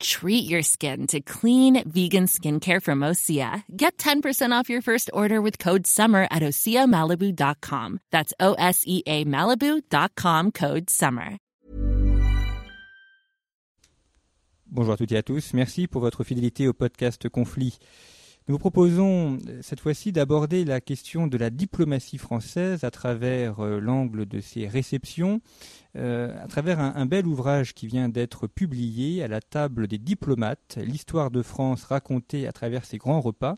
Treat your skin to clean vegan skincare from Osea. Get 10% off your first order with code SUMMER at OseaMalibu.com. That's O S E A Malibu.com code SUMMER. Bonjour à toutes et à tous. Merci pour votre fidélité au podcast Conflit. Nous vous proposons euh, cette fois-ci d'aborder la question de la diplomatie française à travers euh, l'angle de ses réceptions, euh, à travers un, un, bel ouvrage qui vient d'être publié à la table des diplomates, l'histoire de France racontée à travers ses grands repas,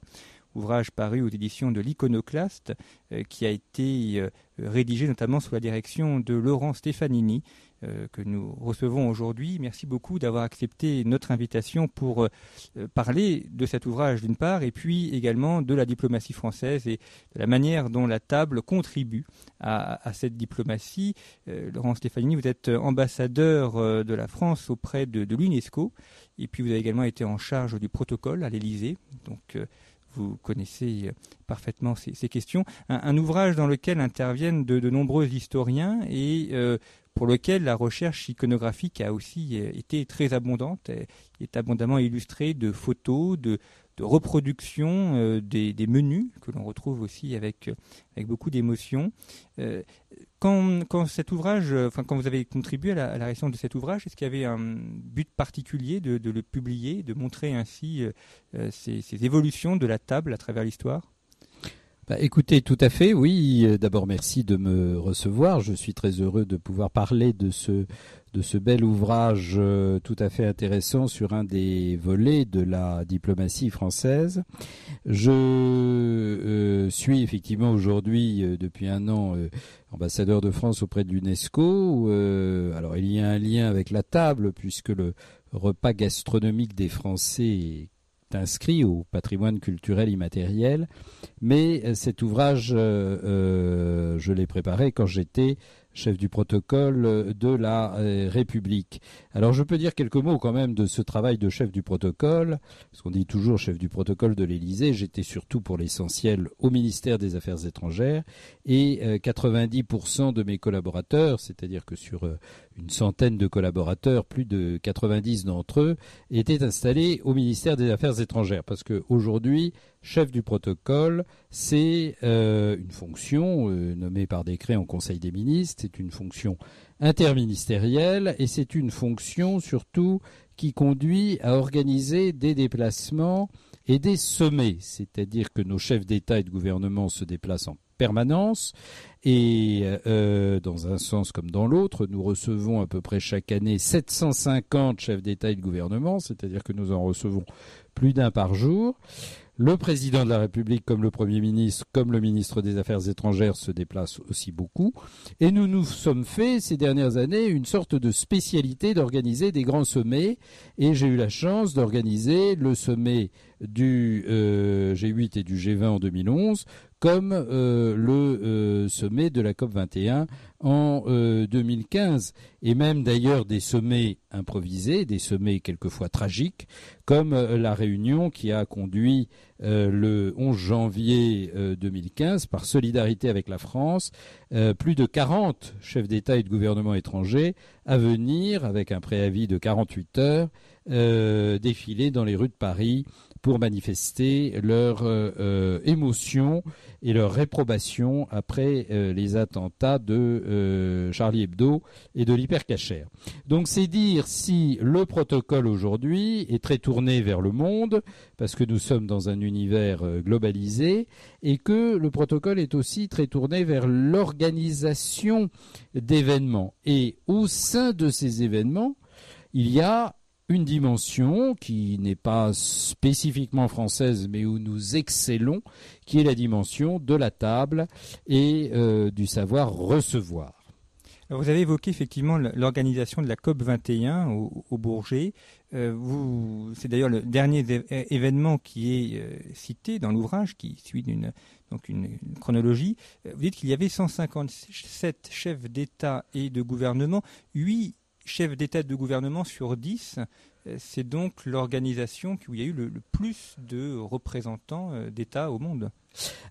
ouvrage paru aux éditions de l'Iconoclaste, euh, qui a été euh, rédigé notamment sous la direction de Laurent Stefanini, euh, que nous recevons aujourd'hui. Merci beaucoup d'avoir accepté notre invitation pour parler de cet ouvrage d'une part, et puis également de la diplomatie française et de la manière dont la table contribue à, cette diplomatie. Laurent Stefanini, vous êtes ambassadeur de la France auprès de, de l'UNESCO, et puis vous avez également été en charge du protocole à l'Élysée. Donc vous connaissez parfaitement ces, questions. Un, ouvrage dans lequel interviennent de, nombreux historiens et euh, pour lequel la recherche iconographique a aussi été très abondante, il est abondamment illustré de photos, de, de reproductions euh, des, menus que l'on retrouve aussi avec, avec beaucoup d'émotion. Euh, quand, quand, cet ouvrage, enfin quand vous avez contribué à la, à rédaction de cet ouvrage, est-ce qu'il y avait un but particulier de, le publier, de montrer ainsi euh, ces, ces évolutions de la table à travers l'histoire? Bah, écoutez, tout à fait, oui. D'abord, merci de me recevoir. Je suis très heureux de pouvoir parler de ce, de ce bel ouvrage euh, tout à fait intéressant sur un des volets de la diplomatie française. Je euh, suis effectivement aujourd'hui, euh, depuis un an, ambassadeur de France auprès de l'UNESCO. Alors, il y a un lien avec la table, puisque le repas gastronomique des Français inscrit au patrimoine culturel immatériel, mais cet ouvrage, je l'ai préparé quand j'étais chef du protocole de la euh, République. Alors je peux dire quelques mots quand même de ce travail de chef du protocole, parce qu'on dit toujours chef du protocole de l'Élysée, j'étais surtout pour l'essentiel au ministère des Affaires étrangères, et euh, 90% de mes collaborateurs, c'est-à-dire que sur euh, une centaine de collaborateurs, plus de 90 d'entre eux, étaient installés au ministère des Affaires étrangères, parce qu'aujourd'hui, chef du protocole, c'est euh, une fonction euh, nommée par décret en Conseil des ministres, c'est une fonction interministérielle et c'est une fonction surtout qui conduit à organiser des déplacements et des sommets, c'est-à-dire que nos chefs d'État et de gouvernement se déplacent en permanence et euh, dans un sens comme dans l'autre, nous recevons à peu près chaque année 750 chefs d'État et de gouvernement, c'est-à-dire que nous en recevons plus d'un par jour. Le président de la République, comme le Premier ministre, comme le ministre des Affaires étrangères, se déplacent aussi beaucoup. Et nous nous sommes fait, ces dernières années, une sorte de spécialité d'organiser des grands sommets. Et j'ai eu la chance d'organiser le sommet du euh, G8 et du G20 en 2011, comme euh, le euh, sommet de la COP 21 en 2015, et même d'ailleurs des sommets improvisés, des sommets quelquefois tragiques, comme la réunion qui a conduit le 11 janvier 2015 par solidarité avec la France, plus de 40 chefs d'État et de gouvernement étrangers à venir, avec un préavis de 48 heures, défiler dans les rues de Paris pour manifester leur euh, émotion et leur réprobation après euh, les attentats de euh, Charlie Hebdo et de l'hypercachère. Donc c'est dire si le protocole aujourd'hui est très tourné vers le monde, parce que nous sommes dans un univers globalisé, et que le protocole est aussi très tourné vers l'organisation d'événements. Et au sein de ces événements, il y a une dimension qui n'est pas spécifiquement française, mais où nous excellons, qui est la dimension de la table et euh, du savoir recevoir. vous avez évoqué effectivement l'organisation de la COP 21 au, Bourget. Euh, c'est d'ailleurs le dernier événement qui est euh, cité dans l'ouvrage, qui suit une, donc une, chronologie. Euh, vous dites qu'il y avait 157 chefs d'État et de gouvernement, 8 chefs d'État de gouvernement sur 10 c'est donc l'organisation où il y a eu le, plus de représentants euh, d'États au monde.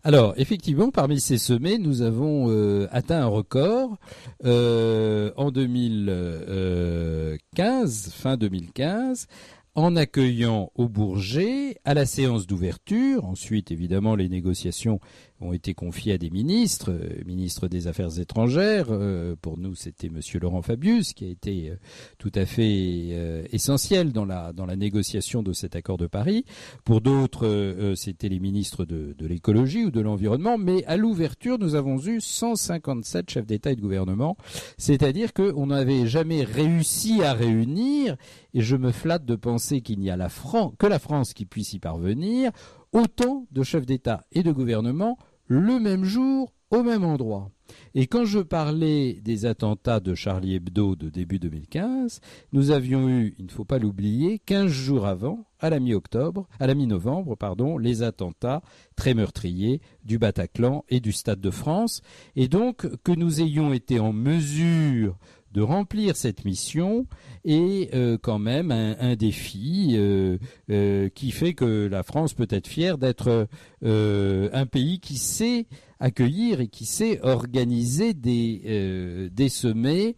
Alors, effectivement, parmi ces sommets, nous avons euh, atteint un record euh, en 2015, fin 2015, en accueillant au Bourget à la séance d'ouverture. Ensuite, évidemment, les négociations ont été confiés à des ministres, euh, ministre des Affaires étrangères. Euh, pour nous, c'était Monsieur Laurent Fabius qui a été euh, tout à fait essentiel dans la dans la négociation de cet accord de Paris. Pour d'autres, c'était les ministres de, de l'écologie ou de l'environnement. Mais à l'ouverture, nous avons eu 157 chefs d'État et de gouvernement, c'est-à-dire qu'on n'avait jamais réussi à réunir. Et je me flatte de penser qu'il n'y a la France, que la France qui puisse y parvenir autant de chefs d'État et de gouvernement le même jour au même endroit. Et quand je parlais des attentats de Charlie Hebdo de début 2015, nous avions eu, il ne faut pas l'oublier, 15 jours avant, à la mi-octobre, à la mi-novembre, pardon, les attentats très meurtriers du Bataclan et du Stade de France. Et donc, que nous ayons été en mesure de remplir cette mission est euh, quand même un, défi euh, euh, qui fait que la France peut être fière d'être un pays qui sait accueillir et qui sait organiser des, des sommets,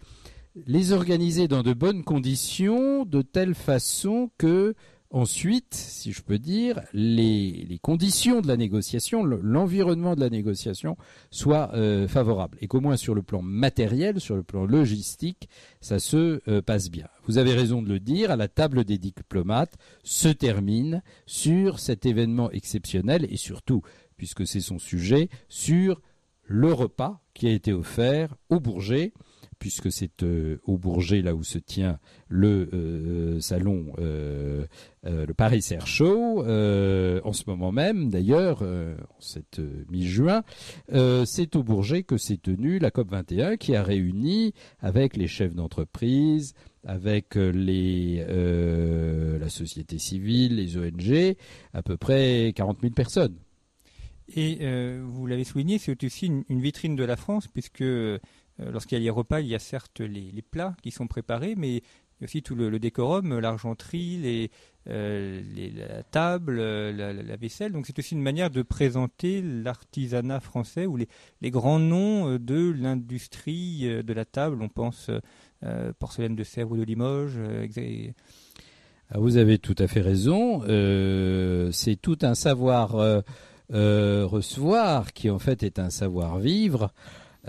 les organiser dans de bonnes conditions, de telle façon que Ensuite, si je peux dire, les, conditions de la négociation, l'environnement de la négociation soit euh, favorable et qu'au moins sur le plan matériel, sur le plan logistique, ça se euh, passe bien. Vous avez raison de le dire, à la table des diplomates se termine sur cet événement exceptionnel et surtout, puisque c'est son sujet, sur le repas qui a été offert au Bourget puisque c'est euh, au Bourget là où se tient le euh, salon, euh, le Paris Air Show, en ce moment même d'ailleurs, en cette mi-juin, c'est au Bourget que s'est tenue la COP 21 qui a réuni avec les chefs d'entreprise, avec les, la société civile, les ONG, à peu près 40 000 personnes. Et vous l'avez souligné, c'est aussi une, vitrine de la France, puisque lorsqu'il y a les repas, il y a certes les, plats qui sont préparés, mais aussi tout le, décorum, l'argenterie, euh, la table, euh, la, vaisselle. Donc c'est aussi une manière de présenter l'artisanat français ou les, grands noms de l'industrie de la table. On pense porcelaine de Sèvres ou de Limoges. Ah, vous avez tout à fait raison. c'est tout un savoir recevoir qui en fait est un savoir vivre.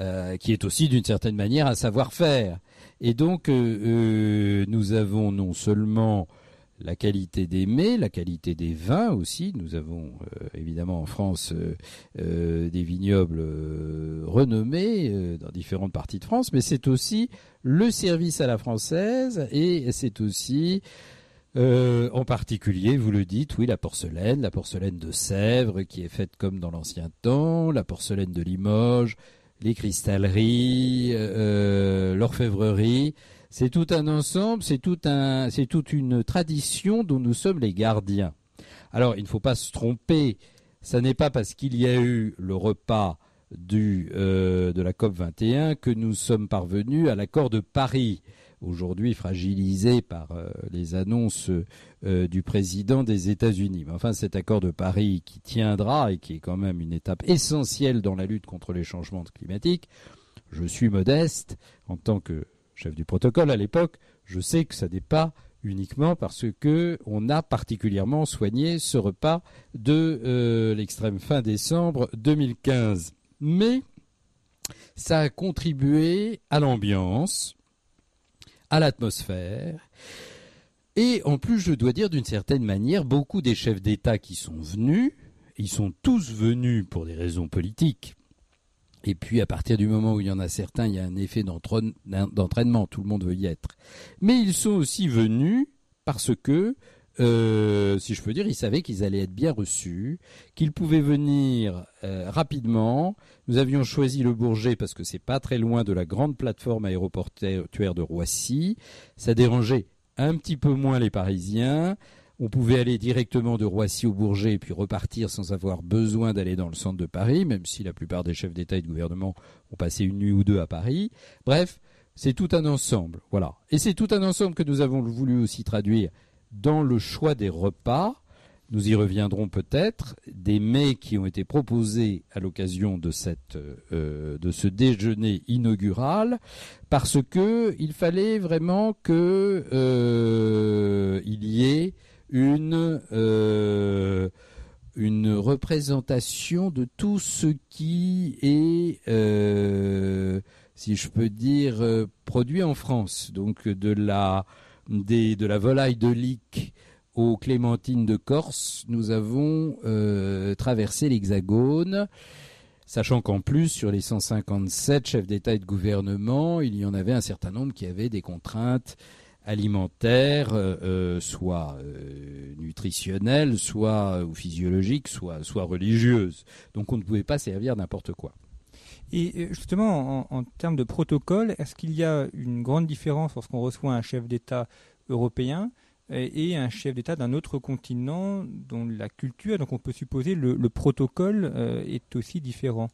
Euh, qui est aussi d'une certaine manière un savoir-faire. Et donc, euh, euh, nous avons non seulement la qualité des mets, la qualité des vins aussi. Nous avons évidemment en France des vignobles renommés dans différentes parties de France, mais c'est aussi le service à la française et c'est aussi en particulier, vous le dites, oui, la porcelaine, la porcelaine de Sèvres qui est faite comme dans l'ancien temps, la porcelaine de Limoges, les cristalleries, euh, l'orfèvrerie. C'est tout un ensemble, c'est tout un, toute une tradition dont nous sommes les gardiens. Alors, il ne faut pas se tromper. Ça n'est pas parce qu'il y a eu le repas euh, de la COP 21 que nous sommes parvenus à l'accord de Paris aujourd'hui fragilisé par euh, les annonces euh, du président des États-Unis. Enfin, cet accord de Paris qui tiendra et qui est quand même une étape essentielle dans la lutte contre les changements climatiques, je suis modeste en tant que chef du protocole à l'époque, je sais que ça n'est pas uniquement parce que on a particulièrement soigné ce repas de euh, l'extrême fin décembre 2015. Mais ça a contribué à l'ambiance, à l'atmosphère. Et en plus, je dois dire d'une certaine manière, beaucoup des chefs d'État qui sont venus, ils sont tous venus pour des raisons politiques. Et puis, à partir du moment où il y en a certains, il y a un effet d'entraînement, tout le monde veut y être. Mais ils sont aussi venus parce que euh, si je peux dire, ils savaient qu'ils allaient être bien reçus, qu'ils pouvaient venir euh, rapidement. Nous avions choisi le Bourget parce que c'est pas très loin de la grande plateforme aéroportuaire de Roissy. Ça dérangeait un petit peu moins les Parisiens. On pouvait aller directement de Roissy au Bourget et puis repartir sans avoir besoin d'aller dans le centre de Paris, même si la plupart des chefs d'État et de gouvernement ont passé une nuit ou deux à Paris. Bref, c'est tout un ensemble. Voilà. Et c'est tout un ensemble que nous avons voulu aussi traduire dans le choix des repas. Nous y reviendrons peut-être, des mets qui ont été proposés à l'occasion de cette euh, de ce déjeuner inaugural, parce que il fallait vraiment que euh, il y ait une euh, une représentation de tout ce qui est, si je peux dire, produit en France. Donc de la des, de la volaille de Lique aux clémentines de Corse, nous avons euh, traversé l'Hexagone, sachant qu'en plus, sur les 157 chefs d'État et de gouvernement, il y en avait un certain nombre qui avaient des contraintes alimentaires, euh, euh, soit nutritionnelles, soit physiologiques, soit, soit religieuses. Donc on ne pouvait pas servir n'importe quoi. Et justement, en, termes de protocole, est-ce qu'il y a une grande différence lorsqu'on reçoit un chef d'État européen et un chef d'État d'un autre continent dont la culture, donc on peut supposer le, le protocole euh, est aussi différent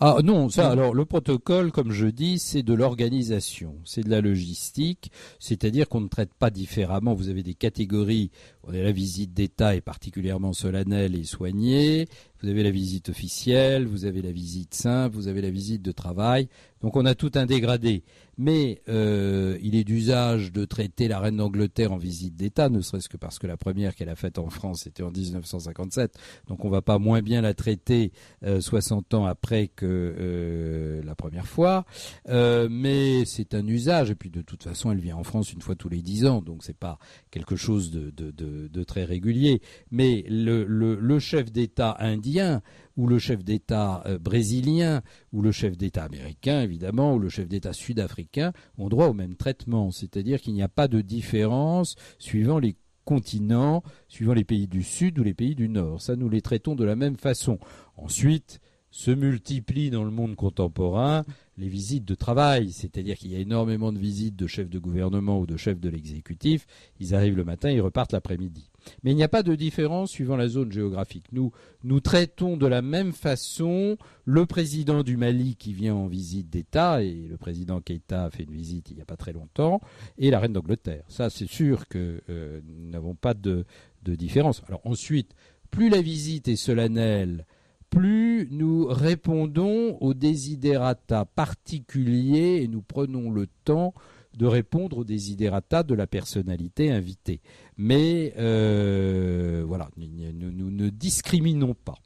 ah non, ça alors le protocole, comme je dis, c'est de l'organisation, c'est de la logistique, c'est-à-dire qu'on ne traite pas différemment. Vous avez des catégories. On a la visite d'État est particulièrement solennelle et soignée. Vous avez la visite officielle, vous avez la visite simple, vous avez la visite de travail. Donc on a tout un dégradé. Mais euh, il est d'usage de traiter la reine d'Angleterre en visite d'État, ne serait-ce que parce que la première qu'elle a faite en France était en 1957. Donc on va pas moins bien la traiter 60 euh, ans après que euh, la première fois. mais c'est un usage. Et puis de toute façon, elle vient en France une fois tous les 10 ans. Donc c'est pas quelque chose de, très régulier. Mais le, le chef d'État indien ou le chef d'État euh, brésilien, ou le chef d'État américain, évidemment, ou le chef d'État sud-africain ont droit au même traitement. C'est-à-dire qu'il n'y a pas de différence suivant les continents, suivant les pays du Sud ou les pays du Nord. Ça, nous les traitons de la même façon. Ensuite, se multiplient dans le monde contemporain les visites de travail, c'est-à-dire qu'il y a énormément de visites de chefs de gouvernement ou de chefs de l'exécutif. Ils arrivent le matin, ils repartent l'après-midi. Mais il n'y a pas de différence suivant la zone géographique. Nous, nous traitons de la même façon le président du Mali qui vient en visite d'État, et le président Keïta a fait une visite il n'y a pas très longtemps, et la reine d'Angleterre. Ça, c'est sûr que euh, nous n'avons pas de, de différence. Alors ensuite, plus la visite est solennelle, plus nous répondons aux désidérata particuliers et nous prenons le temps de répondre aux désidérata de la personnalité invitée. Mais euh, voilà, nous, ne discriminons pas.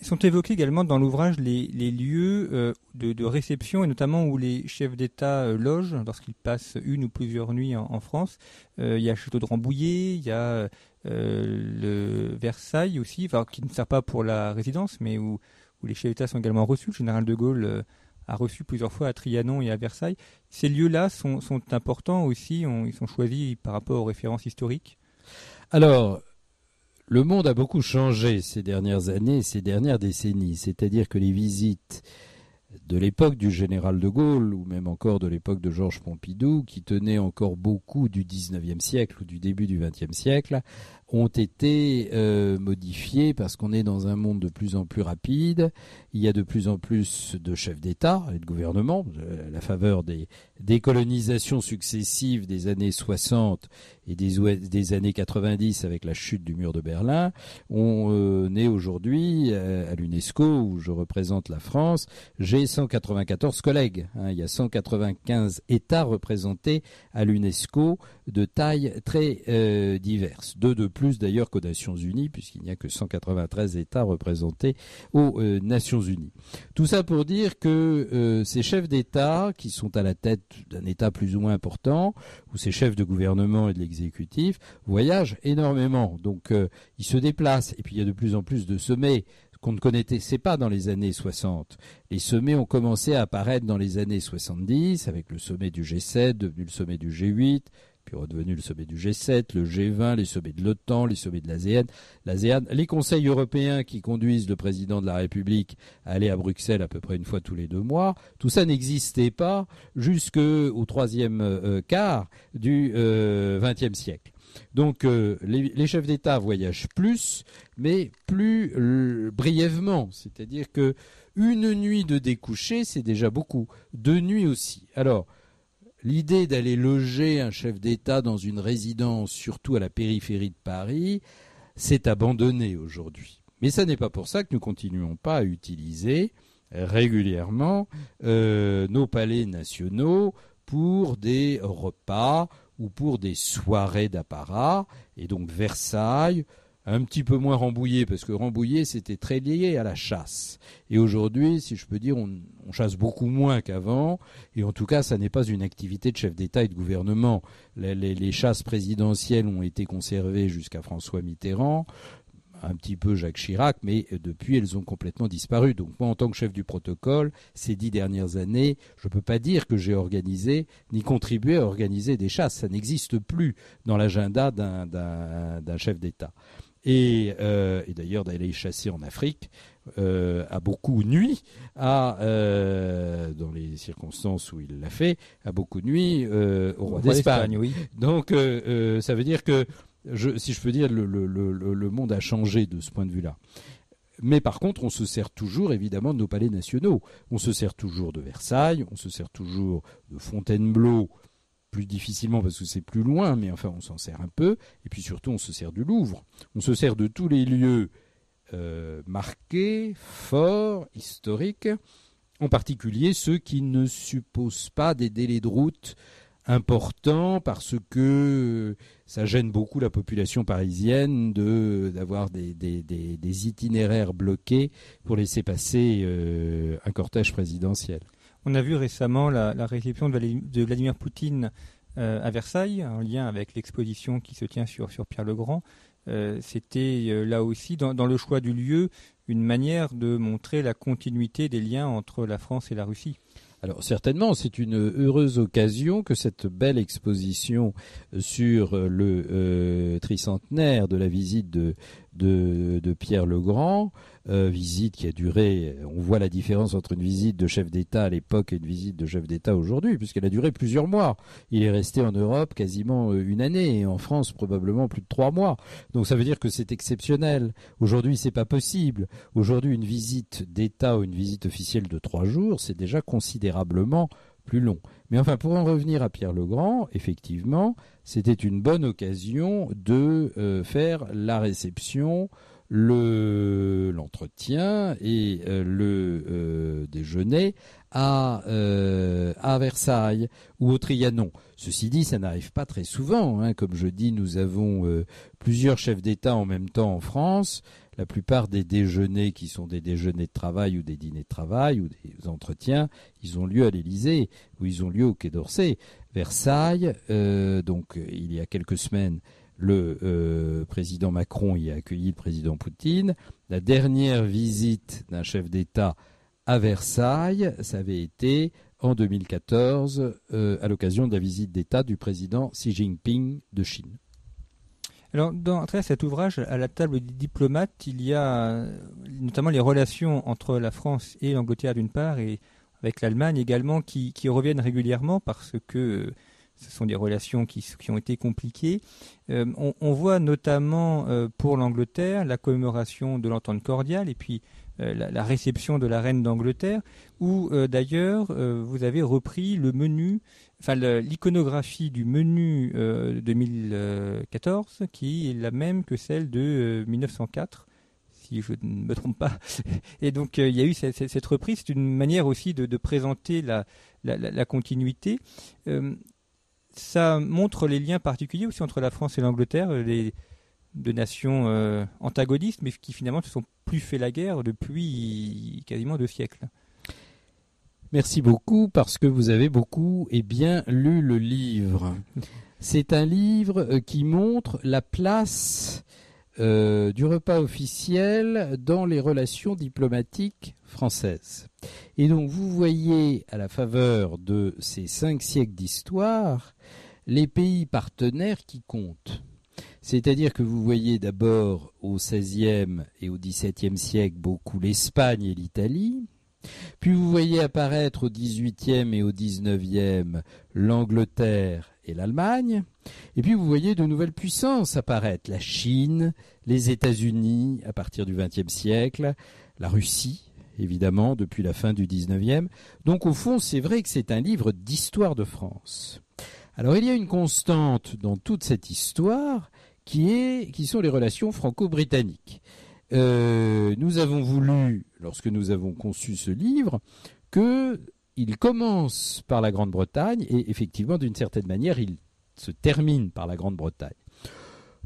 Sont évoqués également dans l'ouvrage les, lieux euh, de, réception et notamment où les chefs d'État euh, logent lorsqu'ils passent une ou plusieurs nuits en, France. il y a Château de Rambouillet, il y a le Versailles aussi, qui ne sert pas pour la résidence, mais où les chefs d'État sont également reçus. Le général de Gaulle a reçu plusieurs fois à Trianon et à Versailles. Ces lieux-là sont, importants aussi, ils sont choisis par rapport aux références historiques Alors, le monde a beaucoup changé ces dernières années, ces dernières décennies, c'est-à-dire que les visites de l'époque du général de Gaulle, ou même encore de l'époque de Georges Pompidou, qui tenait encore beaucoup du XIXe siècle ou du début du XXe siècle, ont été euh, modifiés parce qu'on est dans un monde de plus en plus rapide. Il y a de plus en plus de chefs d'État et de gouvernement, à la faveur des décolonisations successives des années 60 et des, des, années 90 avec la chute du mur de Berlin. On euh, est aujourd'hui euh, à l'UNESCO où je représente la France. J'ai 194 collègues. Hein. il y a 195 États représentés à l'UNESCO de tailles très euh, diverses. Deux de plus d'ailleurs qu'aux Nations Unies, puisqu'il n'y a que 193 États représentés aux euh, Nations Unies. Tout ça pour dire que euh, ces chefs d'État, qui sont à la tête d'un État plus ou moins important, ou ces chefs de gouvernement et de l'exécutif, voyagent énormément. Donc ils se déplacent, et puis il y a de plus en plus de sommets qu'on ne connaissait pas dans les années 60. Les sommets ont commencé à apparaître dans les années 70 avec le sommet du G7 devenu le sommet du G8, puis redevenu le sommet du G7, le G20, les sommets de l'OTAN, les sommets de l'ASEAN, l'ASEAN, les conseils européens qui conduisent le président de la République à aller à Bruxelles à peu près une fois tous les deux mois. Tout ça n'existait pas jusqu'au troisième euh, quart du XXe euh, siècle. Donc les, chefs d'État voyagent plus, mais plus brièvement. C'est-à-dire que une nuit de découcher, c'est déjà beaucoup. Deux nuits aussi. Alors, l'idée d'aller loger un chef d'État dans une résidence, surtout à la périphérie de Paris, s'est abandonnée aujourd'hui. Mais ce n'est pas pour ça que nous continuons pas à utiliser régulièrement euh, nos palais nationaux pour des repas ou pour des soirées d'apparat. Et donc Versailles, un petit peu moins Rambouillet, parce que Rambouillet, c'était très lié à la chasse. Et aujourd'hui, si je peux dire, on, chasse beaucoup moins qu'avant, et en tout cas, ça n'est pas une activité de chef d'État et de gouvernement. Les, chasses présidentielles ont été conservées jusqu'à François Mitterrand, un petit peu Jacques Chirac, mais depuis, elles ont complètement disparu. Donc moi, en tant que chef du protocole, ces dix dernières années, je ne peux pas dire que j'ai organisé ni contribué à organiser des chasses. Ça n'existe plus dans l'agenda d'un chef d'État. Euh, et, d'ailleurs d'aller chasser en Afrique euh, a beaucoup nuit à euh, dans les circonstances où il l'a fait a beaucoup nuit au roi d'Espagne. Oui. Donc ça veut dire que je, si je peux dire le, le, le, monde a changé de ce point de vue-là. Mais par contre, on se sert toujours évidemment de nos palais nationaux. On se sert toujours de Versailles, on se sert toujours de Fontainebleau plus difficilement parce que c'est plus loin, mais enfin on s'en sert un peu. Et puis surtout on se sert du Louvre. On se sert de tous les lieux euh, marqués, forts, historiques, en particulier ceux qui ne supposent pas des délais de route importants parce que ça gêne beaucoup la population parisienne de d'avoir des, des, itinéraires bloqués pour laisser passer euh, un cortège présidentiel. On a vu récemment la, réception de Vladimir Poutine euh, à Versailles, en lien avec l'exposition qui se tient sur, Pierre le Grand. Euh, c'était euh, là aussi, dans, le choix du lieu, une manière de montrer la continuité des liens entre la France et la Russie. Alors certainement, c'est une heureuse occasion que cette belle exposition sur le tricentenaire de la visite de Pierre le Grand, euh, visite qui a duré, on voit la différence entre une visite de chef d'État à l'époque et une visite de chef d'État aujourd'hui, puisqu'elle a duré plusieurs mois. Il est resté en Europe quasiment euh, une année et en France probablement plus de trois mois. Donc ça veut dire que c'est exceptionnel. Aujourd'hui, c'est pas possible. Aujourd'hui, une visite d'État ou une visite officielle de trois jours, c'est déjà considérablement plus long. Mais enfin, pour en revenir à Pierre le Grand, effectivement, c'était une bonne occasion de euh, faire la réception le l'entretien et euh, le euh, déjeuner à euh, à Versailles ou au Trianon. Ceci dit, ça n'arrive pas très souvent. Hein. Comme je dis, nous avons plusieurs chefs d'État en même temps en France. La plupart des déjeuners qui sont des déjeuners de travail ou des dîners de travail ou des entretiens, ils ont lieu à l'Élysée ou ils ont lieu au Quai d'Orsay. Versailles, donc il y a quelques semaines, le euh, président Macron y a accueilli le président Poutine. La dernière visite d'un chef d'État à Versailles, ça avait été en 2014 euh, à l'occasion de la visite d'État du président Xi Jinping de Chine. Alors, dans cet ouvrage, à la table des diplomates, il y a notamment les relations entre la France et l'Angleterre d'une part, et avec l'Allemagne également, qui, qui, reviennent régulièrement parce que ce sont des relations qui, ont été compliquées. Euh, on, voit notamment euh, pour l'Angleterre la commémoration de l'entente cordiale et puis euh, la, réception de la reine d'Angleterre, où d'ailleurs vous avez repris le menu, enfin l'iconographie du menu 2014, qui est la même que celle de 1904 si je ne me trompe pas. Et donc il y a eu cette, reprise, c'est une manière aussi de, présenter la, la continuité ça montre les liens particuliers aussi entre la France et l'Angleterre, euh, les deux nations euh, antagonistes, mais qui finalement ne se sont plus fait la guerre depuis quasiment deux siècles. Merci beaucoup parce que vous avez beaucoup et bien lu le livre. C'est un livre euh, qui montre la place du repas officiel dans les relations diplomatiques françaises. Et donc vous voyez à la faveur de ces cinq siècles d'histoire les pays partenaires qui comptent. C'est-à-dire que vous voyez d'abord au XVIe et au XVIIe siècle beaucoup l'Espagne et l'Italie, puis vous voyez apparaître au XVIIIe et au XIXe l'Angleterre et l'Allemagne, et puis vous voyez de nouvelles puissances apparaître, la Chine, les États-Unis à partir du XXe siècle, la Russie, évidemment, depuis la fin du XIXe. Donc au fond, c'est vrai que c'est un livre d'histoire de France. Alors il y a une constante dans toute cette histoire qui, est, qui sont les relations franco-britanniques. Euh, nous avons voulu, lorsque nous avons conçu ce livre, qu'il commence par la Grande-Bretagne et effectivement, d'une certaine manière, il se termine par la Grande-Bretagne.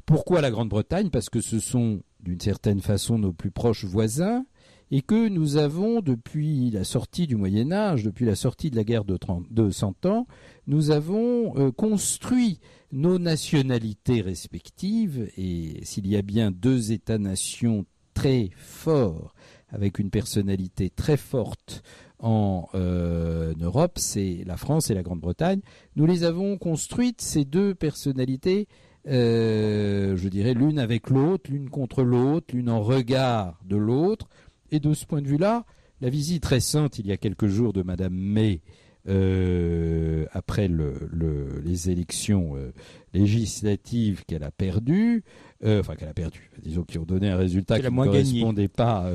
Pourquoi la Grande-Bretagne? Parce que ce sont, d'une certaine façon, nos plus proches voisins et que nous avons, depuis la sortie du Moyen Âge, depuis la sortie de la guerre de, 30, 100 ans, nous avons euh, construit nos nationalités respectives, et s'il y a bien deux États-nations très forts, avec une personnalité très forte en euh, Europe, c'est la France et la Grande-Bretagne. Nous les avons construites, ces deux personnalités, euh, je dirais l'une avec l'autre, l'une contre l'autre, l'une en regard de l'autre, et de ce point de vue-là, la visite récente, il y a quelques jours, de Madame May, euh, après les élections euh, législatives qu'elle a perdues, euh, enfin qu'elle a perdu, disons qui ont donné un résultat qui ne correspondait pas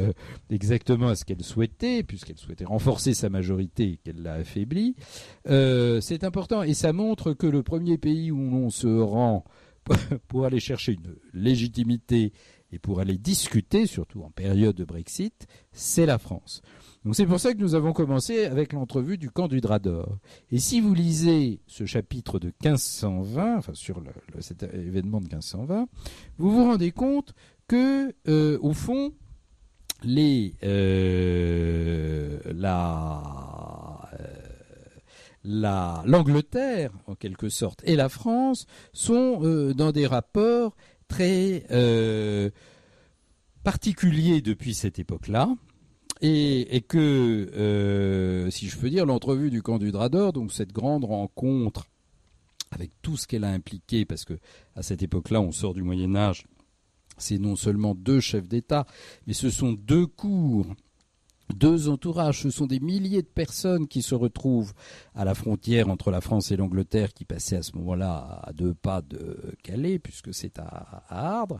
exactement à ce qu'elle souhaitait, puisqu'elle souhaitait renforcer sa majorité et qu'elle l'a affaiblie. c'est important et ça montre que le premier pays où on se rend pour aller chercher une légitimité et pour aller discuter, surtout en période de Brexit, c'est la France. Donc c'est pour ça que nous avons commencé avec l'entrevue du camp du drap d'or. Et si vous lisez ce chapitre de 1520, enfin sur le, cet événement de 1520, vous vous rendez compte que, euh, au fond, les euh, la euh, la l'Angleterre en quelque sorte et la France sont euh, dans des rapports très euh, particulier depuis cette époque-là. Et, que, euh, si je peux dire, l'entrevue du camp du Drador, donc cette grande rencontre avec tout ce qu'elle a impliqué, parce que à cette époque-là, on sort du Moyen Âge, c'est non seulement deux chefs d'État, mais ce sont deux cours deux entourages, ce sont des milliers de personnes qui se retrouvent à la frontière entre la France et l'Angleterre, qui passait à ce moment-là à deux pas de Calais, puisque c'est à, Ardres.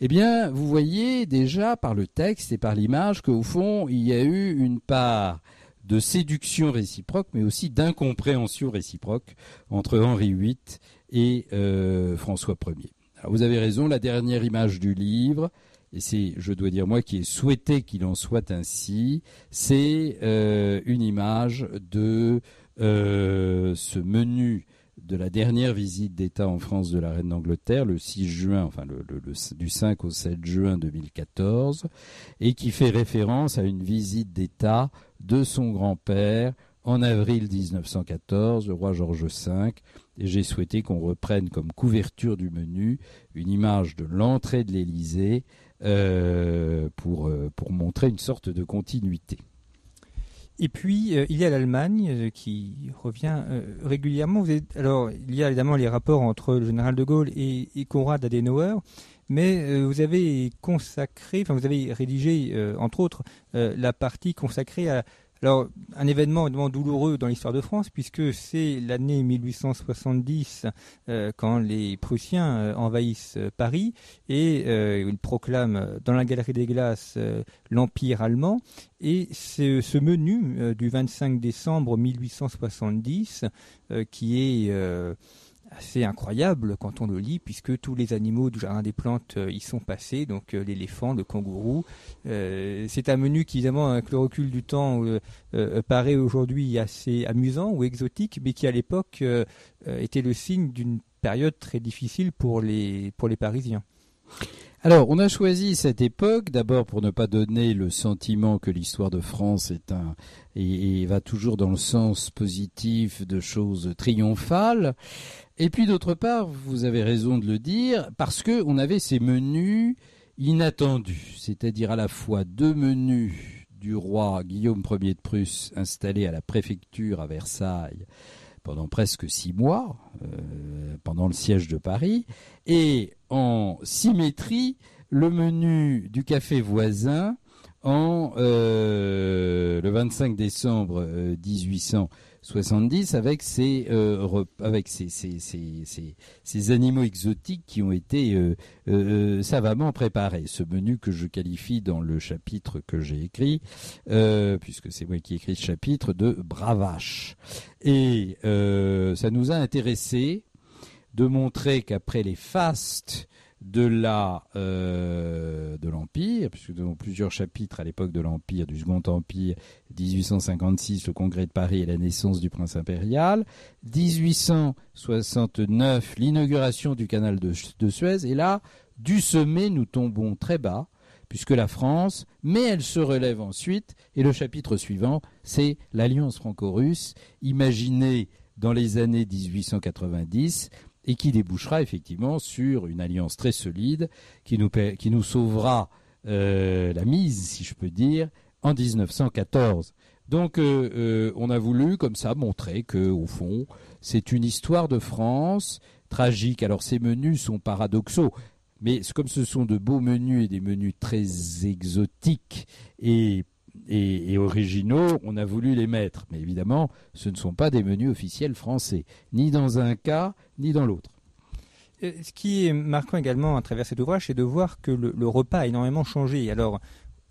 Eh bien, vous voyez déjà par le texte et par l'image qu'au fond, il y a eu une part de séduction réciproque, mais aussi d'incompréhension réciproque entre Henri VIII et euh, François Ier. Vous avez raison, la dernière image du livre, et c'est, je dois dire moi, qui ai souhaité qu'il en soit ainsi, c'est euh, une image de euh, ce menu de la dernière visite d'État en France de la reine d'Angleterre, le 6 juin, enfin le, du 5 au 7 juin 2014, et qui fait référence à une visite d'État de son grand-père en avril 1914, le roi George V, et j'ai souhaité qu'on reprenne comme couverture du menu une image de l'entrée de l'Élysée euh, euh, pour montrer une sorte de continuité. Et puis, euh, il y a l'Allemagne qui revient régulièrement. Vous alors, il y a évidemment les rapports entre le général de Gaulle et, et Konrad Adenauer, mais vous avez consacré, enfin, vous avez rédigé, entre autres, la partie consacrée à alors, un événement douloureux dans l'histoire de France, puisque c'est l'année 1870 euh, quand les Prussiens euh, envahissent euh, Paris et ils proclament dans la Galerie des Glaces l'Empire allemand. Et c'est ce menu du 25 décembre 1870 qui est assez incroyable quand on le lit, puisque tous les animaux du jardin des plantes euh, y sont passés, donc euh, l'éléphant, le kangourou. Euh, c'est un menu qui, évidemment, avec le recul du temps, paraît aujourd'hui assez amusant ou exotique, mais qui, à l'époque, était le signe d'une période très difficile pour les, pour les Parisiens. Alors, on a choisi cette époque d'abord pour ne pas donner le sentiment que l'histoire de France est un et, va toujours dans le sens positif de choses triomphales. Et puis d'autre part, vous avez raison de le dire, parce que on avait ces menus inattendus, c'est-à-dire à la fois deux menus du roi Guillaume Ier de Prusse installé à la préfecture à Versailles pendant presque six mois, euh, pendant le siège de Paris, et en symétrie le menu du café voisin en le 25 décembre 1800 70 avec ces euh, avec ces, ces, ces, ces, animaux exotiques qui ont été euh, euh, savamment préparés. Ce menu que je qualifie dans le chapitre que j'ai écrit, puisque c'est moi qui ai écrit ce chapitre, de bravache. Et ça nous a intéressé de montrer qu'après les fastes de la euh, de l'Empire, puisque nous avons plusieurs chapitres à l'époque de l'Empire, du Second Empire, 1856, le Congrès de Paris et la naissance du prince impérial, 1869, l'inauguration du canal de, de Suez, et là, du sommet, nous tombons très bas, puisque la France, mais elle se relève ensuite, et le chapitre suivant, c'est l'alliance franco-russe, imaginée dans les années 1890 et qui débouchera effectivement sur une alliance très solide qui nous, sauvera euh, la mise, si je peux dire, en 1914. Donc euh, euh, on a voulu comme ça montrer que au fond c'est une histoire de France tragique. Alors ces menus sont paradoxaux, mais comme ce sont de beaux menus et des menus très exotiques et et, originaux, on a voulu les mettre. Mais évidemment, ce ne sont pas des menus officiels français, ni dans un cas, ni dans l'autre. Euh, ce qui est marquant également à travers cet ouvrage, c'est de voir que le, repas a énormément changé. Alors,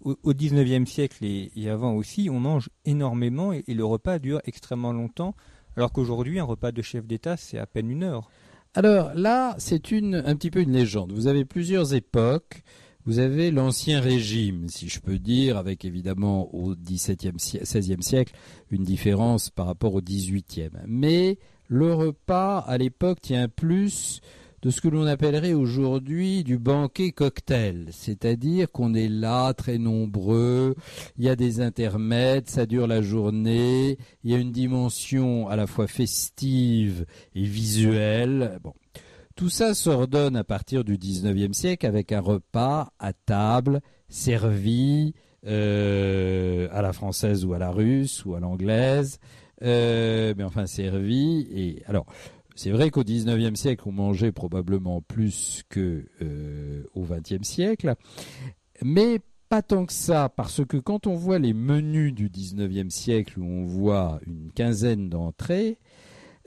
au XIXe siècle et, avant aussi, on mange énormément et, le repas dure extrêmement longtemps, alors qu'aujourd'hui, un repas de chef d'État, c'est à peine une heure. Alors là, c'est une, un petit peu une légende. Vous avez plusieurs époques. Vous avez l'ancien régime, si je peux dire, avec évidemment au XVIe, XVIe siècle une différence par rapport au XVIIIe. Mais le repas à l'époque tient plus de ce que l'on appellerait aujourd'hui du banquet cocktail, c'est-à-dire qu'on est là très nombreux, il y a des intermèdes, ça dure la journée, il y a une dimension à la fois festive et visuelle. Tout ça s'ordonne à partir du XIXe siècle avec un repas à table servi euh, à la française ou à la russe ou à l'anglaise, euh, mais enfin servi. Et alors, c'est vrai qu'au XIXe siècle, on mangeait probablement plus que euh, au XXe siècle, mais pas tant que ça, parce que quand on voit les menus du XIXe siècle où on voit une quinzaine d'entrées,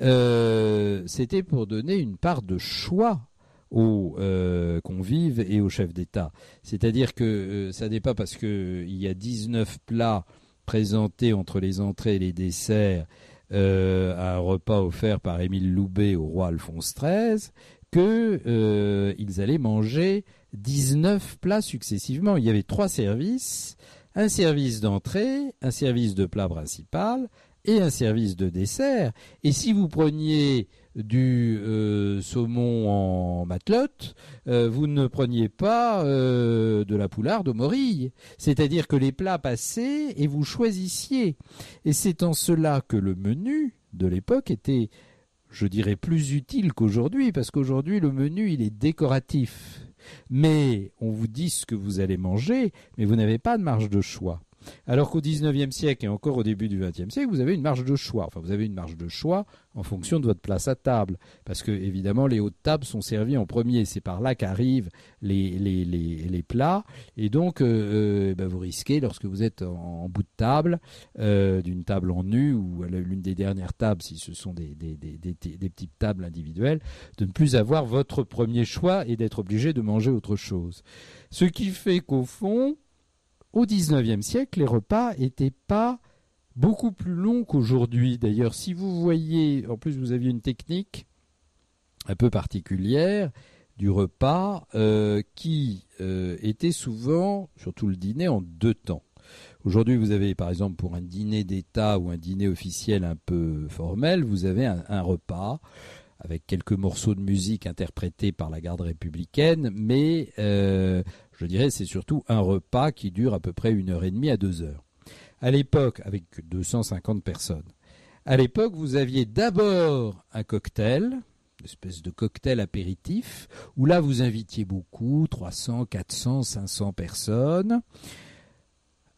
euh, c'était pour donner une part de choix aux euh, convives et aux chefs d'État. C'est-à-dire que euh, ça n'est pas parce qu'il y a 19 plats présentés entre les entrées et les desserts à un repas offert par Émile Loubet au roi Alphonse XIII qu'ils allaient manger 19 plats successivement. Il y avait trois services, un service d'entrée, un service de plat principal, et un service de dessert. Et si vous preniez du euh, saumon en matelote, euh, vous ne preniez pas euh, de la poularde au morille. C'est-à-dire que les plats passaient et vous choisissiez. Et c'est en cela que le menu de l'époque était, je dirais, plus utile qu'aujourd'hui, parce qu'aujourd'hui le menu il est décoratif. Mais on vous dit ce que vous allez manger, mais vous n'avez pas de marge de choix. Alors qu'au XIXe siècle et encore au début du XXe siècle, vous avez une marge de choix. Enfin, vous avez une marge de choix en fonction de votre place à table. Parce que, évidemment, les hautes tables sont servies en premier. C'est par là qu'arrivent les, plats. Et donc, euh, euh, ben, vous risquez, lorsque vous êtes en, bout de table, euh, d'une table en nu ou l'une des dernières tables, si ce sont des, petites tables individuelles, de ne plus avoir votre premier choix et d'être obligé de manger autre chose. Ce qui fait qu'au fond, au XIXe siècle, les repas n'étaient pas beaucoup plus longs qu'aujourd'hui. D'ailleurs, si vous voyez, en plus vous aviez une technique un peu particulière du repas euh, qui euh, était souvent, surtout le dîner, en deux temps. Aujourd'hui, vous avez par exemple pour un dîner d'État ou un dîner officiel un peu formel, vous avez un, repas avec quelques morceaux de musique interprétés par la garde républicaine, mais euh, je dirais c'est surtout un repas qui dure à peu près une heure et demie à deux heures. À l'époque, avec 250 personnes, à l'époque, vous aviez d'abord un cocktail, une espèce de cocktail apéritif, où là vous invitiez beaucoup, 300, 400, 500 personnes,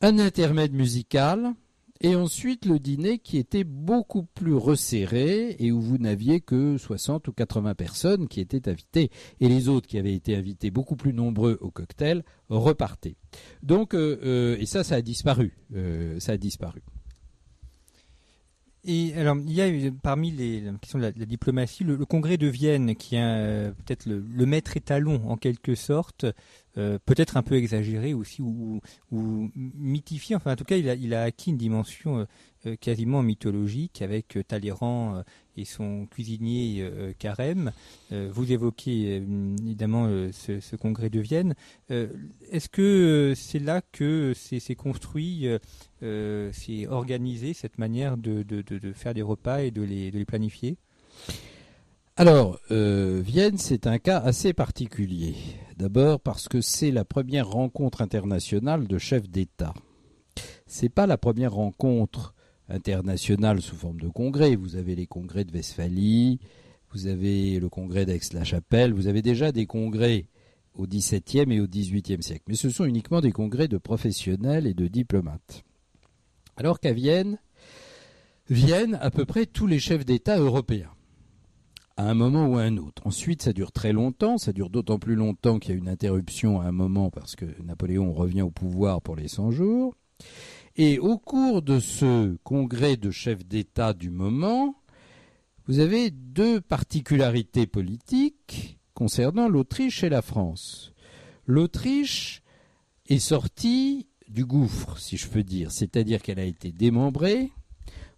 un intermède musical, et ensuite le dîner qui était beaucoup plus resserré et où vous n'aviez que 60 ou 80 personnes qui étaient invitées et les autres qui avaient été invités beaucoup plus nombreux au cocktail repartaient. Donc euh, euh, et ça ça a disparu, euh, ça a disparu. Et alors, il y a parmi les questions de la, diplomatie le, congrès de Vienne, qui est peut-être le, maître étalon en quelque sorte, euh, peut-être un peu exagéré aussi ou, mythifié. Enfin, en tout cas, il a, acquis une dimension euh, euh, quasiment mythologique avec Talleyrand et son cuisinier Carême. vous évoquez évidemment ce, congrès de Vienne. Est-ce que c'est là que c'est construit, c'est organisé cette manière de, faire des repas et de les planifier? Alors, euh, Vienne, c'est un cas assez particulier. D'abord parce que c'est la première rencontre internationale de chefs d'État. C'est pas la première rencontre internationale sous forme de congrès. Vous avez les congrès de Westphalie, vous avez le congrès d'Aix-la-Chapelle, vous avez déjà des congrès au XVIIe et au XVIIIe siècle. Mais ce sont uniquement des congrès de professionnels et de diplomates. Alors qu'à Vienne, viennent à peu près tous les chefs d'État européens à un moment ou à un autre. Ensuite, ça dure très longtemps, ça dure d'autant plus longtemps qu'il y a une interruption à un moment parce que Napoléon revient au pouvoir pour les 100 jours. Et au cours de ce congrès de chefs d'État du moment, vous avez deux particularités politiques concernant l'Autriche et la France. L'Autriche est sortie du gouffre, si je peux dire, c'est-à-dire qu'elle a été démembrée.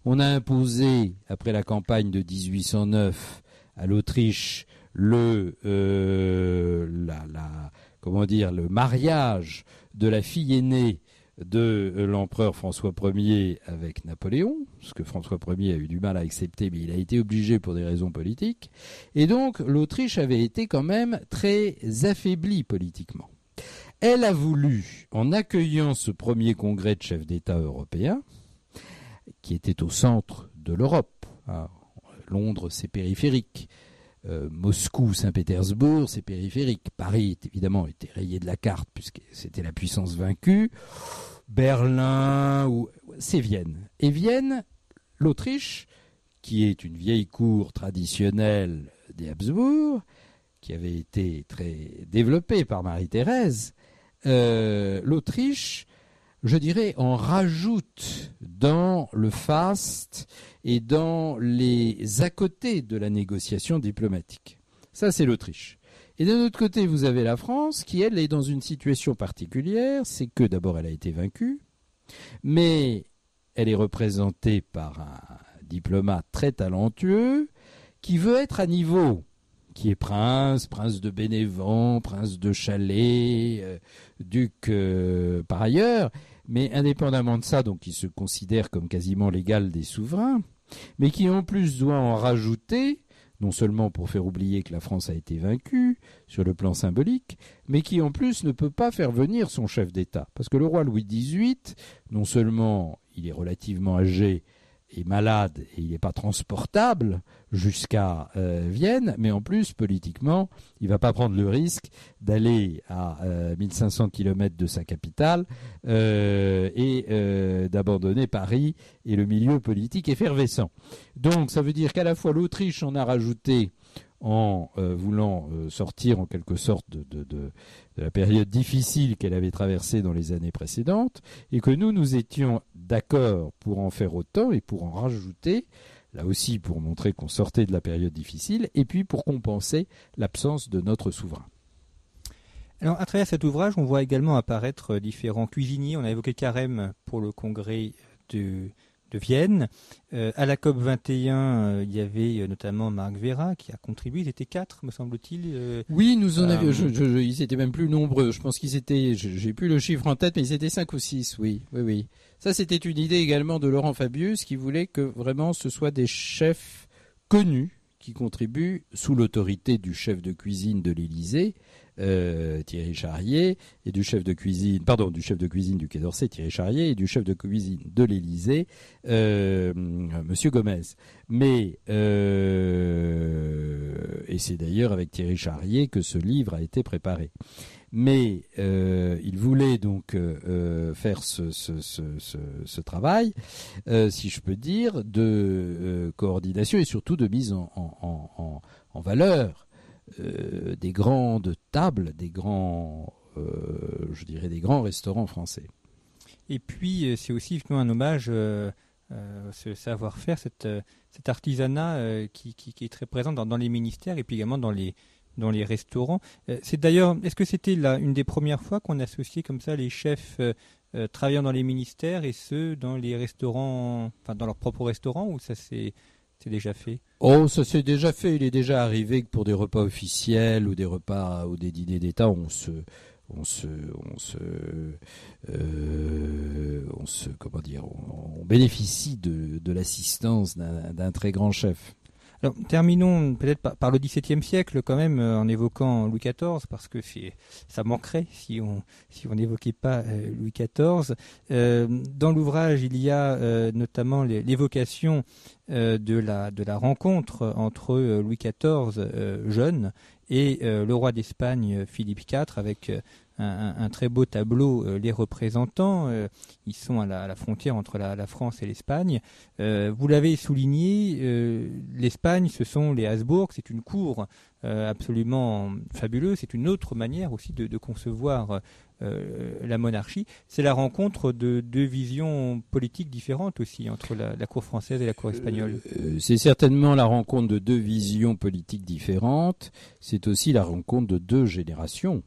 On a imposé, après la campagne de 1809, à l'Autriche le euh, comment dire le mariage de la fille aînée de l'empereur François Ier avec Napoléon, ce que François Ier a eu du mal à accepter, mais il a été obligé pour des raisons politiques. Et donc l'Autriche avait été quand même très affaiblie politiquement. Elle a voulu, en accueillant ce premier congrès de chefs d'État européens, qui était au centre de l'Europe, hein, Londres, c'est périphérique. Euh, Moscou, Saint-Pétersbourg, c'est périphérique. Paris, évidemment, était rayé de la carte puisque c'était la puissance vaincue. Berlin, c'est Vienne. Et Vienne, l'Autriche, qui est une vieille cour traditionnelle des Habsbourg, qui avait été très développée par Marie-Thérèse, euh, l'Autriche je dirais, on rajoute dans le faste et dans les à côté de la négociation diplomatique. Ça, c'est l'Autriche. Et d'un autre côté, vous avez la France qui, elle, est dans une situation particulière. C'est que d'abord, elle a été vaincue, mais elle est représentée par un diplomate très talentueux qui veut être à niveau qui est prince, prince de Bénévent, prince de Chalais, euh, duc euh, par ailleurs, mais indépendamment de ça, donc qui se considère comme quasiment l'égal des souverains, mais qui en plus doit en rajouter, non seulement pour faire oublier que la France a été vaincue sur le plan symbolique, mais qui en plus ne peut pas faire venir son chef d'État. Parce que le roi Louis XVIII, non seulement il est relativement âgé est malade et il n'est pas transportable jusqu'à euh, Vienne, mais en plus, politiquement, il va pas prendre le risque d'aller à 1500 euh, km de sa capitale euh, et d'abandonner Paris et le milieu politique effervescent. Donc, ça veut dire qu'à la fois l'Autriche en a rajouté en voulant sortir en quelque sorte de, de la période difficile qu'elle avait traversée dans les années précédentes, et que nous, nous étions d'accord pour en faire autant et pour en rajouter, là aussi pour montrer qu'on sortait de la période difficile, et puis pour compenser l'absence de notre souverain. Alors, à travers cet ouvrage, on voit également apparaître différents cuisiniers. On a évoqué Carême pour le congrès de de Vienne. Euh, à la COP 21, euh, il y avait euh, notamment Marc Vera qui a contribué. Ils étaient quatre, me semble-t-il. oui, nous en avions. ils étaient même plus nombreux. Je pense qu'ils étaient. J'ai plus le chiffre en tête, mais ils étaient cinq ou six. Oui, oui, oui. Ça, c'était une idée également de Laurent Fabius qui voulait que vraiment ce soit des chefs connus qui contribuent sous l'autorité du chef de cuisine de l'Élysée euh, Thierry Charrier, et du chef de cuisine, pardon, du chef de cuisine du Quai d'Orsay, Thierry Charrier, et du chef de cuisine de l'Élysée, euh, Monsieur Gomez. Mais euh, et c'est d'ailleurs avec Thierry Charrier que ce livre a été préparé. Mais il voulait donc faire ce, travail, si je peux dire, de coordination et surtout de mise en, valeur des grandes tables, des grands, je dirais, des grands restaurants français. Et puis, euh, c'est aussi un hommage euh, euh, ce savoir-faire, cet artisanat qui, est très présent dans, les ministères et puis également dans les, dans les restaurants. c'est d'ailleurs, est-ce que c'était là une des premières fois qu'on associait comme ça les chefs travaillant dans les ministères et ceux dans les restaurants, enfin dans leurs propres restaurants, ou ça c'est déjà fait? Oh, ça s'est déjà fait. Il est déjà arrivé que pour des repas officiels ou des repas ou des dîners d'État, on se, on se, on se, euh, on comment dire, on, bénéficie de, de l'assistance d'un très grand chef. Alors, terminons peut-être par, le XVIIe siècle quand même euh, en évoquant Louis XIV parce que ça manquerait si on si on n'évoquait pas euh, Louis XIV. dans l'ouvrage, il y a notamment l'évocation de la de la rencontre entre Louis XIV jeune et le roi d'Espagne Philippe IV avec un, très beau tableau euh, les représentant. Euh, ils sont à la, frontière entre la, France et l'Espagne. Euh, vous l'avez souligné, l'Espagne, ce sont les Habsbourg, c'est une cour absolument fabuleuse, c'est une autre manière aussi de, concevoir la monarchie. C'est la rencontre de deux visions politiques différentes aussi entre la, la cour française et la cour espagnole. c'est certainement la rencontre de deux visions politiques différentes. C'est aussi la rencontre de deux générations.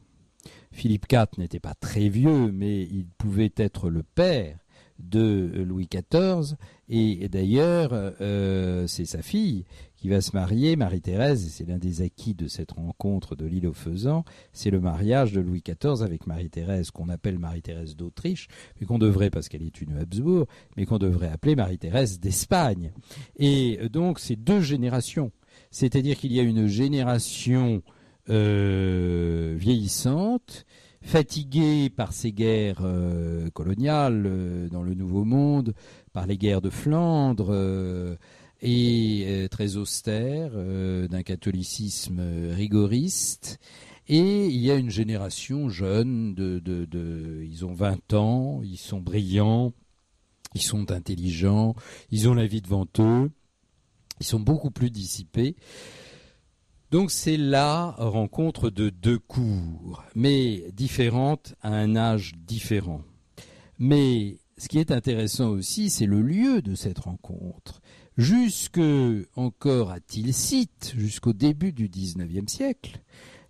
Philippe IV n'était pas très vieux, mais il pouvait être le père de Louis XIV. Et d'ailleurs, euh, c'est sa fille qui va se marier, Marie-Thérèse, et c'est l'un des acquis de cette rencontre de l'île aux faisans, c'est le mariage de Louis XIV avec Marie-Thérèse, qu'on appelle Marie-Thérèse d'Autriche, mais qu'on devrait, parce qu'elle est une Habsbourg, mais qu'on devrait appeler Marie-Thérèse d'Espagne. Et donc, c'est deux générations. C'est-à-dire qu'il y a une génération vieillissante, fatiguée par ces guerres euh, coloniales euh, dans le Nouveau Monde, par les guerres de Flandre, et très austère, d'un catholicisme rigoriste. Et il y a une génération jeune, de, de, de, ils ont 20 ans, ils sont brillants, ils sont intelligents, ils ont la vie devant eux, ils sont beaucoup plus dissipés. Donc c'est la rencontre de deux cours, mais différentes à un âge différent. Mais ce qui est intéressant aussi, c'est le lieu de cette rencontre. Jusque encore à Tilsit, jusqu'au début du XIXe siècle,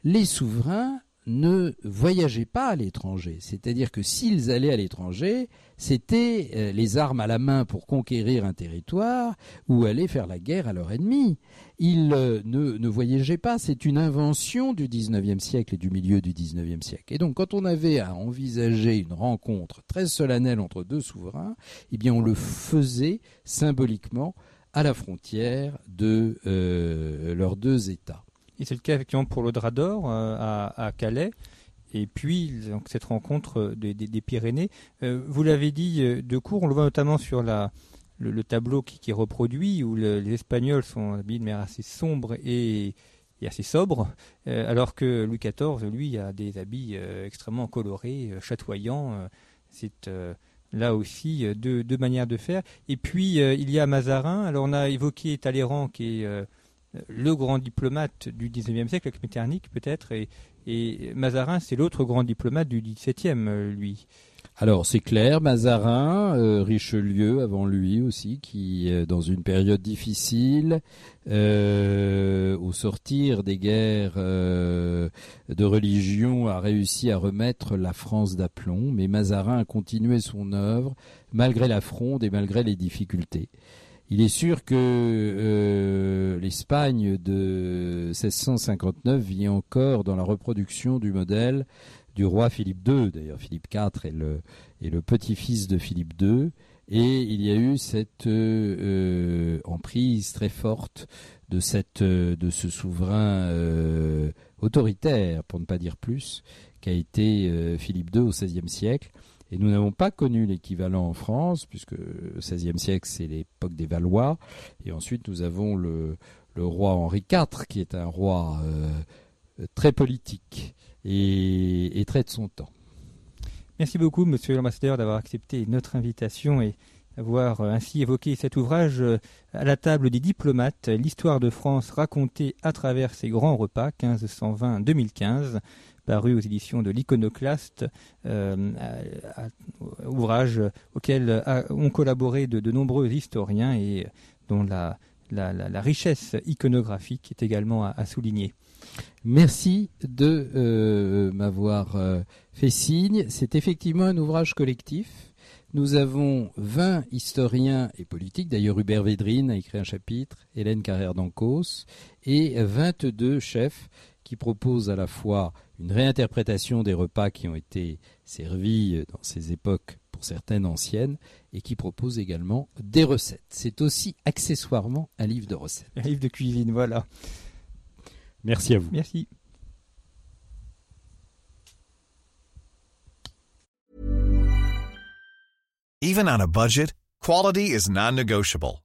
les souverains ne voyageaient pas à l'étranger. C'est-à-dire que s'ils allaient à l'étranger, c'était euh, les armes à la main pour conquérir un territoire ou aller faire la guerre à leur ennemi. Ils euh, ne, voyageaient pas, c'est une invention du XIXe siècle et du milieu du XIXe siècle. Et donc quand on avait à envisager une rencontre très solennelle entre deux souverains, eh bien on le faisait symboliquement à la frontière de euh, leurs deux États. Et c'est le cas effectivement pour le drap d'or euh, à, Calais. Et puis cette rencontre des, Pyrénées. Euh, vous l'avez dit euh, de court, on le voit notamment sur le, tableau qui, est reproduit, où les Espagnols sont habillés de manière assez sombre et, assez sobre, alors que Louis XIV, lui, a des habits extrêmement colorés, chatoyants. c'est là aussi deux, deux, manières de faire. Et puis il y a Mazarin. Alors on a évoqué Talleyrand qui est le grand diplomate du XIXe siècle, avec Metternich peut-être, et, Mazarin, c'est l'autre grand diplomate du XVIIe, euh, lui. Alors c'est clair, Mazarin, euh, Richelieu avant lui aussi, qui euh, dans une période difficile, au sortir des guerres de religion, a réussi à remettre la France d'aplomb, mais Mazarin a continué son œuvre malgré la fronde et malgré les difficultés. Il est sûr que euh, l'Espagne de 1659 vit encore dans la reproduction du modèle du roi Philippe II. D'ailleurs, Philippe IV est le, petit-fils de Philippe II. Et il y a eu cette euh, emprise très forte de ce souverain euh, autoritaire, pour ne pas dire plus, qu'a été Philippe II au XVIe siècle. Et nous n'avons pas connu l'équivalent en France, puisque le XVIe siècle, c'est l'époque des Valois. Et ensuite, nous avons le, roi Henri IV, qui est un roi euh, très politique et, et traite son temps. Merci beaucoup, monsieur l'ambassadeur, d'avoir accepté notre invitation et avoir ainsi évoqué cet ouvrage euh, à la table des diplomates, l'histoire de France racontée à travers ses grands repas 1520-2015, paru aux éditions de l'Iconoclaste, euh, ouvrage auquel ont collaboré de, nombreux historiens et dont la, richesse iconographique est également à, souligner. Merci de euh, m'avoir fait signe. C'est effectivement un ouvrage collectif nous avons 20 historiens et politiques, d'ailleurs Hubert Védrine a écrit un chapitre, Hélène Carrère d'Ancos, et 22 chefs qui proposent à la fois une réinterprétation des repas qui ont été servis dans ces époques pour certaines anciennes et qui proposent également des recettes. C'est aussi accessoirement un livre de recettes. Un livre de cuisine, voilà. Merci à vous. Merci. Even on a budget, quality is non-negotiable.